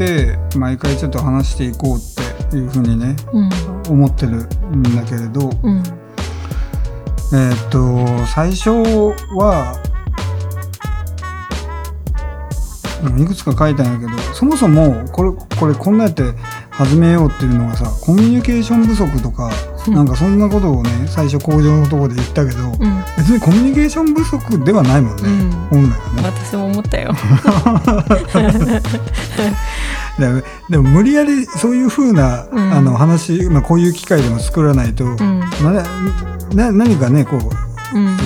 て毎回ちょっと話していこうっていうふうにねうん。思ってるんだけれど、うん。えーっと最初はうんいくつか書いたんやけどそもそもこれこれこんなやって始めようっていうのがさコミュニケーション不足とか、うん。なんかそんなことをね最初工場のところで言ったけど、うん。別にコミュニケーション不足ではないもんね、うん。本来はね。私も思ったよ。ででも無理やりそういうふうな、うん。あの話、まあ、こういう機会でも作らないと、うん。なな何かねこう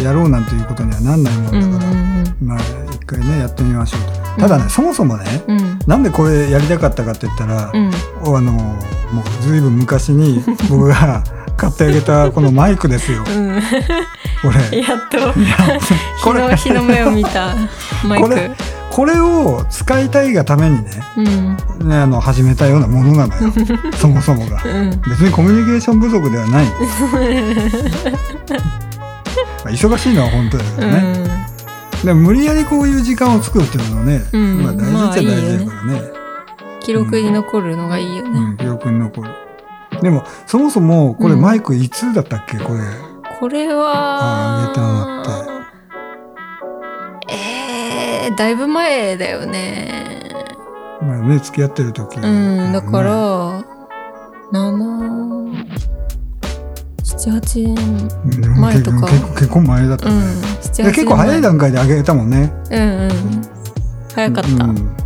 やろうなんていうことにはなんないもうんんだから、うん。まあ一回ねやってみましょうとただね、うんそもそもねうん。なんでこれやりたかったかって言ったら、うん。あのもうずいぶん昔に 僕が買ってあげたこのマイクですよ。うん。これ。やっと。これ日の日の目を見たマイク。これこれを使いたいがためにねうん。ねあの始めたようなものなのよ。そもそもが。うん。別にコミュニケーション不足ではない。まあ忙しいのは本当だけどね、でも無理やりこういう時間を作るっていうのはね、うん。まあ大事っちゃまあいいよね。大事だからね,、記録に残るのがいいよね、うん記憶に残る。でもそもそもこれうん。マイクいつだったっけ？これ、これはあげたのって。えー、だいぶ前だよね。まあね付き合ってる時、うんだから7 78年うん前とか。結構結構前だったね、うんで78結構早い段階であげたもんね。うんうん。早かった、うん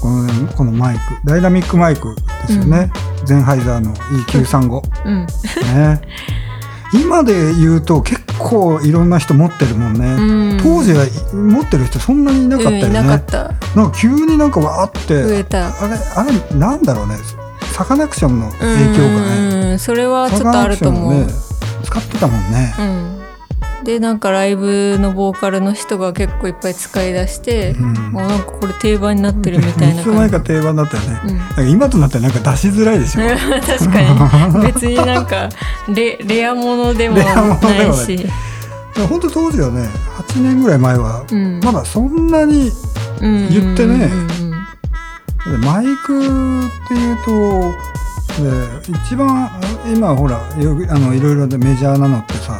このねこのマイク。ダイナミックマイクですよね、ゼンハイザーの E935 うん。ね。今で言うと結構いろんな人持ってるもんね、うん。当時は持ってる人そんなにいなかったよね、うんいなんか急になんかわーって増えた。あれあれなんだろうね。サカナクションの影響がね。うんそれはちょっとあると思う、ね使ってたもんね、うんでなんかライブのボーカルの人が結構いっぱい使い出して、うん。もうなんかこれ定番になってるみたいいな感じ。か定番だったよね、うん。なんか今となってなんか出しづらいでしょ、確かに。別になんかレレアものでもないし、本当当時はね8年ぐらい前はうん、まだそんなにうん言ってねマイクっていうとで一番今ほらよあのいろいろでメジャーなのってさ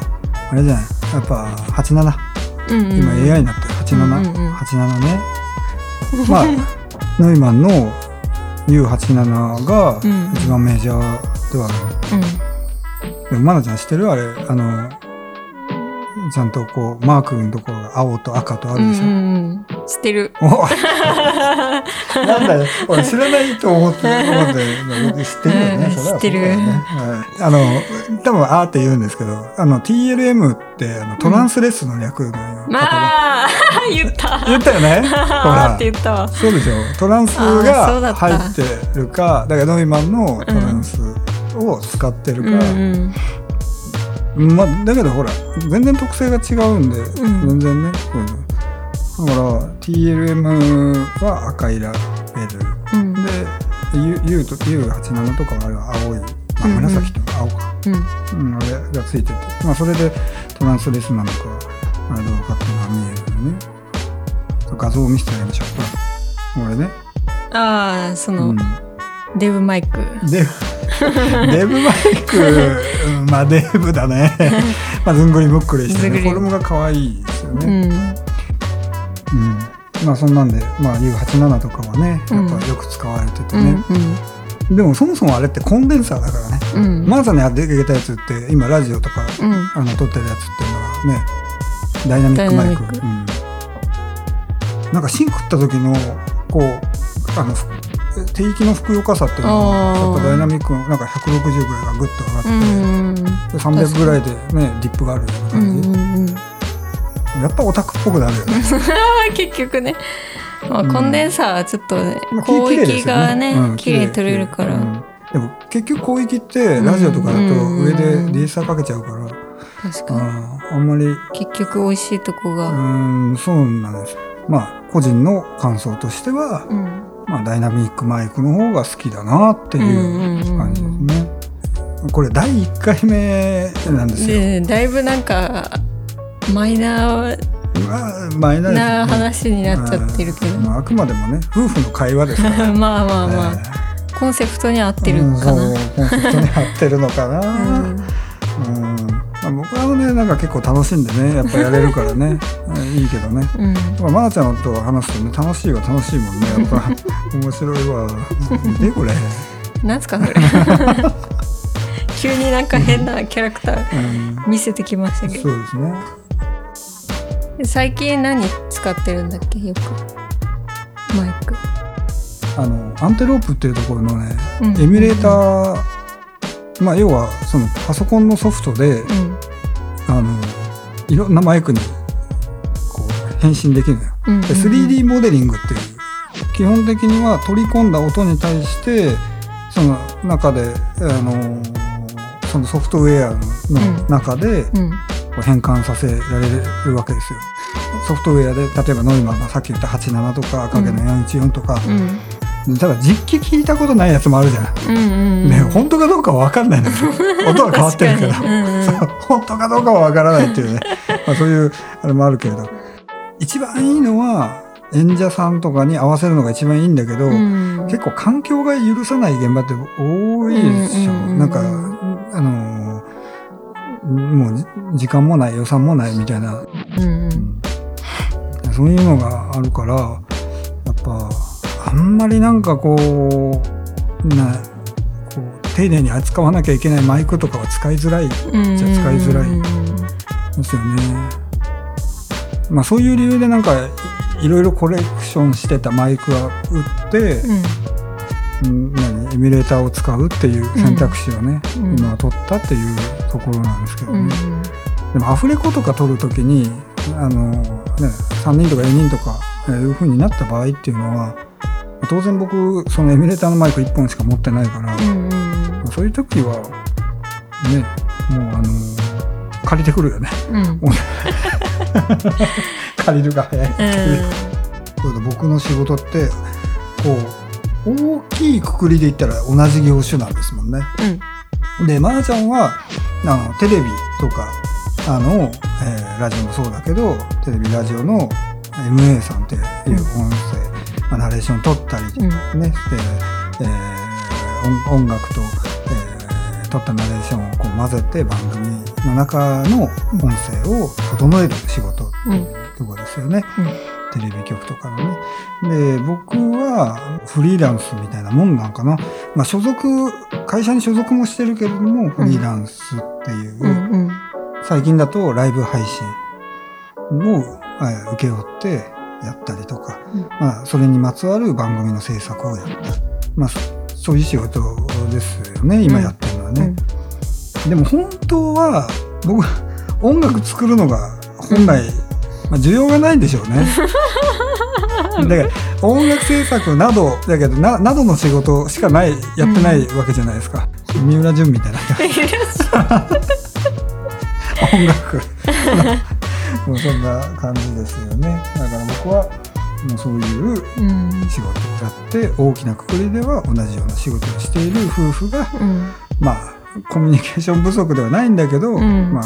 あれじゃない？やっぱ87うんうん。今 AI になってる。87、うんうんうん。87ね。まあ ノイマンの U87 がうん。一番メジャーではある、でもマナちゃん知ってるあれあのちゃんとこうマークのところが青と赤とあるでしょ、うんうんうん。知ってる。お。なんだよ。俺知らないと思って思って知ってるよね、知ってる。ねはい。あの多分あーって言うんですけどあの TLM ってあのトランスレスの略のよ、まあ言った。言ったよね？ほら。って言ったわ。そうでしょ？トランスが入ってるかだからノイマンのトランスを使ってるか、うんうんまあ、だけどほら全然特性が違うんで、ん。全然ねそういうの。だから TLM は赤いラベル。うん。で U, U と U87 とかはあれは青い、まあ、うんうん。紫とか青か、うん。うんあれがついてて、まあ、それでトランスレスなのかあれどうかっていうのが見えるよね。画像を見せてあげましょうこれね、ああその、うん、デブマイク。デブ デブマイク、うんまあデブだね。まあずんぐりむっくりして、ね、フォルムが可愛いですよね、うん。うん、まあそんなんで、まあ、U87 とかはねやっぱよく使われててうんね、でもそもそもあれってコンデンサーだからね、うん。うんマーザにあげたやつって今ラジオとか、うん。あの撮ってるやつっていうのはねダイナミックマイク。うん、なんか芯食った時のこうあのふ低域のふくよかさっていうのはやっぱダイナミックのなんか160ぐらいがグッと上がって、うんで300ぐらいでねディップがあるようなうん感じ、うんうん。やっぱオタクっぽくなるよね。結局ね、まあ、うん。コンデンサーはちょっとね、まあき広域がねうん綺麗に取れるから、うん。でも結局広域ってラジオとかだとうん上でレーサーかけちゃうから、確かに。あんまり結局美味しいとこうが、んそうなんです。まあ個人の感想としては、うんまあ、ダイナミックマイクの方が好きだなっていう感じですね。これ第1回目なんですよ。でだいぶなんかマイナーまあマイナーですな話になっちゃってるけど、まあ、あくまでもね夫婦の会話ですから。まあまあまあ、え。コンセプトに合ってえるかな、うんコンセプトに合ってるのかな、うん。うんまあ、僕はねなんか結構楽しんでねやっぱやれるからね。うんいいけどね。うん。まあ、ちゃんと話すとね楽しいは楽しいもんね。やっぱ 面白いわ。見てこれ、なんすかそれ。急になんか変なキャラクターうん、見せてきましたけど。そうですね。最近何使ってるんだっけよく。マイク、あのアンテロープっていうところのねうん。エミュレーター、まあ要はそのパソコンのソフトで、うん。あのいろんなマイクにこう変身できるのよ。うん。で 3D モデリングっていう基本的には取り込んだ音に対してその中であのそのソフトウェアの中でうん。こう変換させられるわけですよ。ソフトウェアで例えばノイマンのさっき言った87とか赤毛の414とか、うんただ実機聞いたことないやつもあるじゃん。うんうんね、本当かどうかは分かんないんですよ。音が変わってるけど。確かにうん本当かどうかは分からないっていうね。まあそういうあれもあるけれど。一番いいのは演者さんとかに合わせるのが一番いいんだけど、うん結構環境が許さない現場って多いでしょ。うんうんなんか、あのーもうじ時間もない予算もないみたいな、うんうんそういうのがあるから、やっぱ、あんまりなんかこう、な、こう、丁寧に扱わなきゃいけないマイクとかは使いづらいうんじゃあ使いづらいうんですよね。まあそういう理由でなんかいいろいろコレクションしてたマイクは売って、うん、何エミュレーターを使うっていう選択肢をね、うん今は取ったっていうところなんですけどね。うんでもアフレコとか撮るときにあの、ね、3人とか4人とかえーいう風になった場合っていうのは当然僕そのエミュレーターのマイク1本しか持ってないから、うんうんそういう時はねもうあの借りてくるよね。うん。借りるが早いっていう。そうだ僕の仕事ってこう大きいくくりで言ったら同じ業種なんですもんね。でまなちゃんはあのテレビとかあの、えーラジオもそうだけどテレビラジオの MA さんっていう音声、まあ、ナレーション撮ったりうんね、してえー音音楽と、えー撮ったナレーションをこう混ぜて番組の中の音声を整える仕事うんとかですよね。テレビ局とかのね。で、僕はフリーランスみたいなもんなんかな。まあ所属、会社に所属もしてるけれども、フリーランスっていう、うんうん最近だとライブ配信を、えー請け負ってやったりとか、うんまあそれにまつわる番組の制作をやったり。まあそそういう仕事ですよね、今やってるのはね。でも本当は僕音楽作るのが本来、まあ、需要がないんでしょうね。だから音楽制作などだけどななどの仕事しかないやってないわけじゃないですか。三浦淳みたいな 音楽 もうそんな感じですよね。だから僕はもうそういううん。仕事をやって大きなくくりでは同じような仕事をしている夫婦がうん。まあコミュニケーション不足ではないんだけど、ん。まあ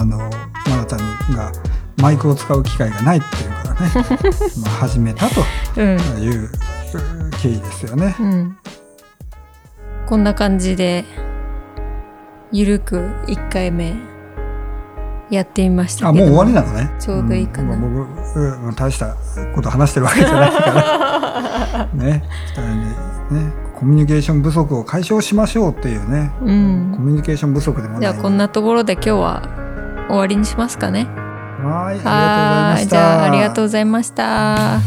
あのマナちゃんがマイクを使う機会がないっていうからね まあ始めたとうん。いう経緯ですよね。うん。こんな感じでゆるく1回目やってみましたあもう終わりなのね。ちょうどいいかな。うんまあ僕、うん大したこと話してるわけじゃないから。ね。二人にねコミュニケーション不足を解消しましょうっていうね。うコんミュニケーション不足でもない。じゃあこんなところで今日は終わりにしますかねはいはーいじゃあありがとううございました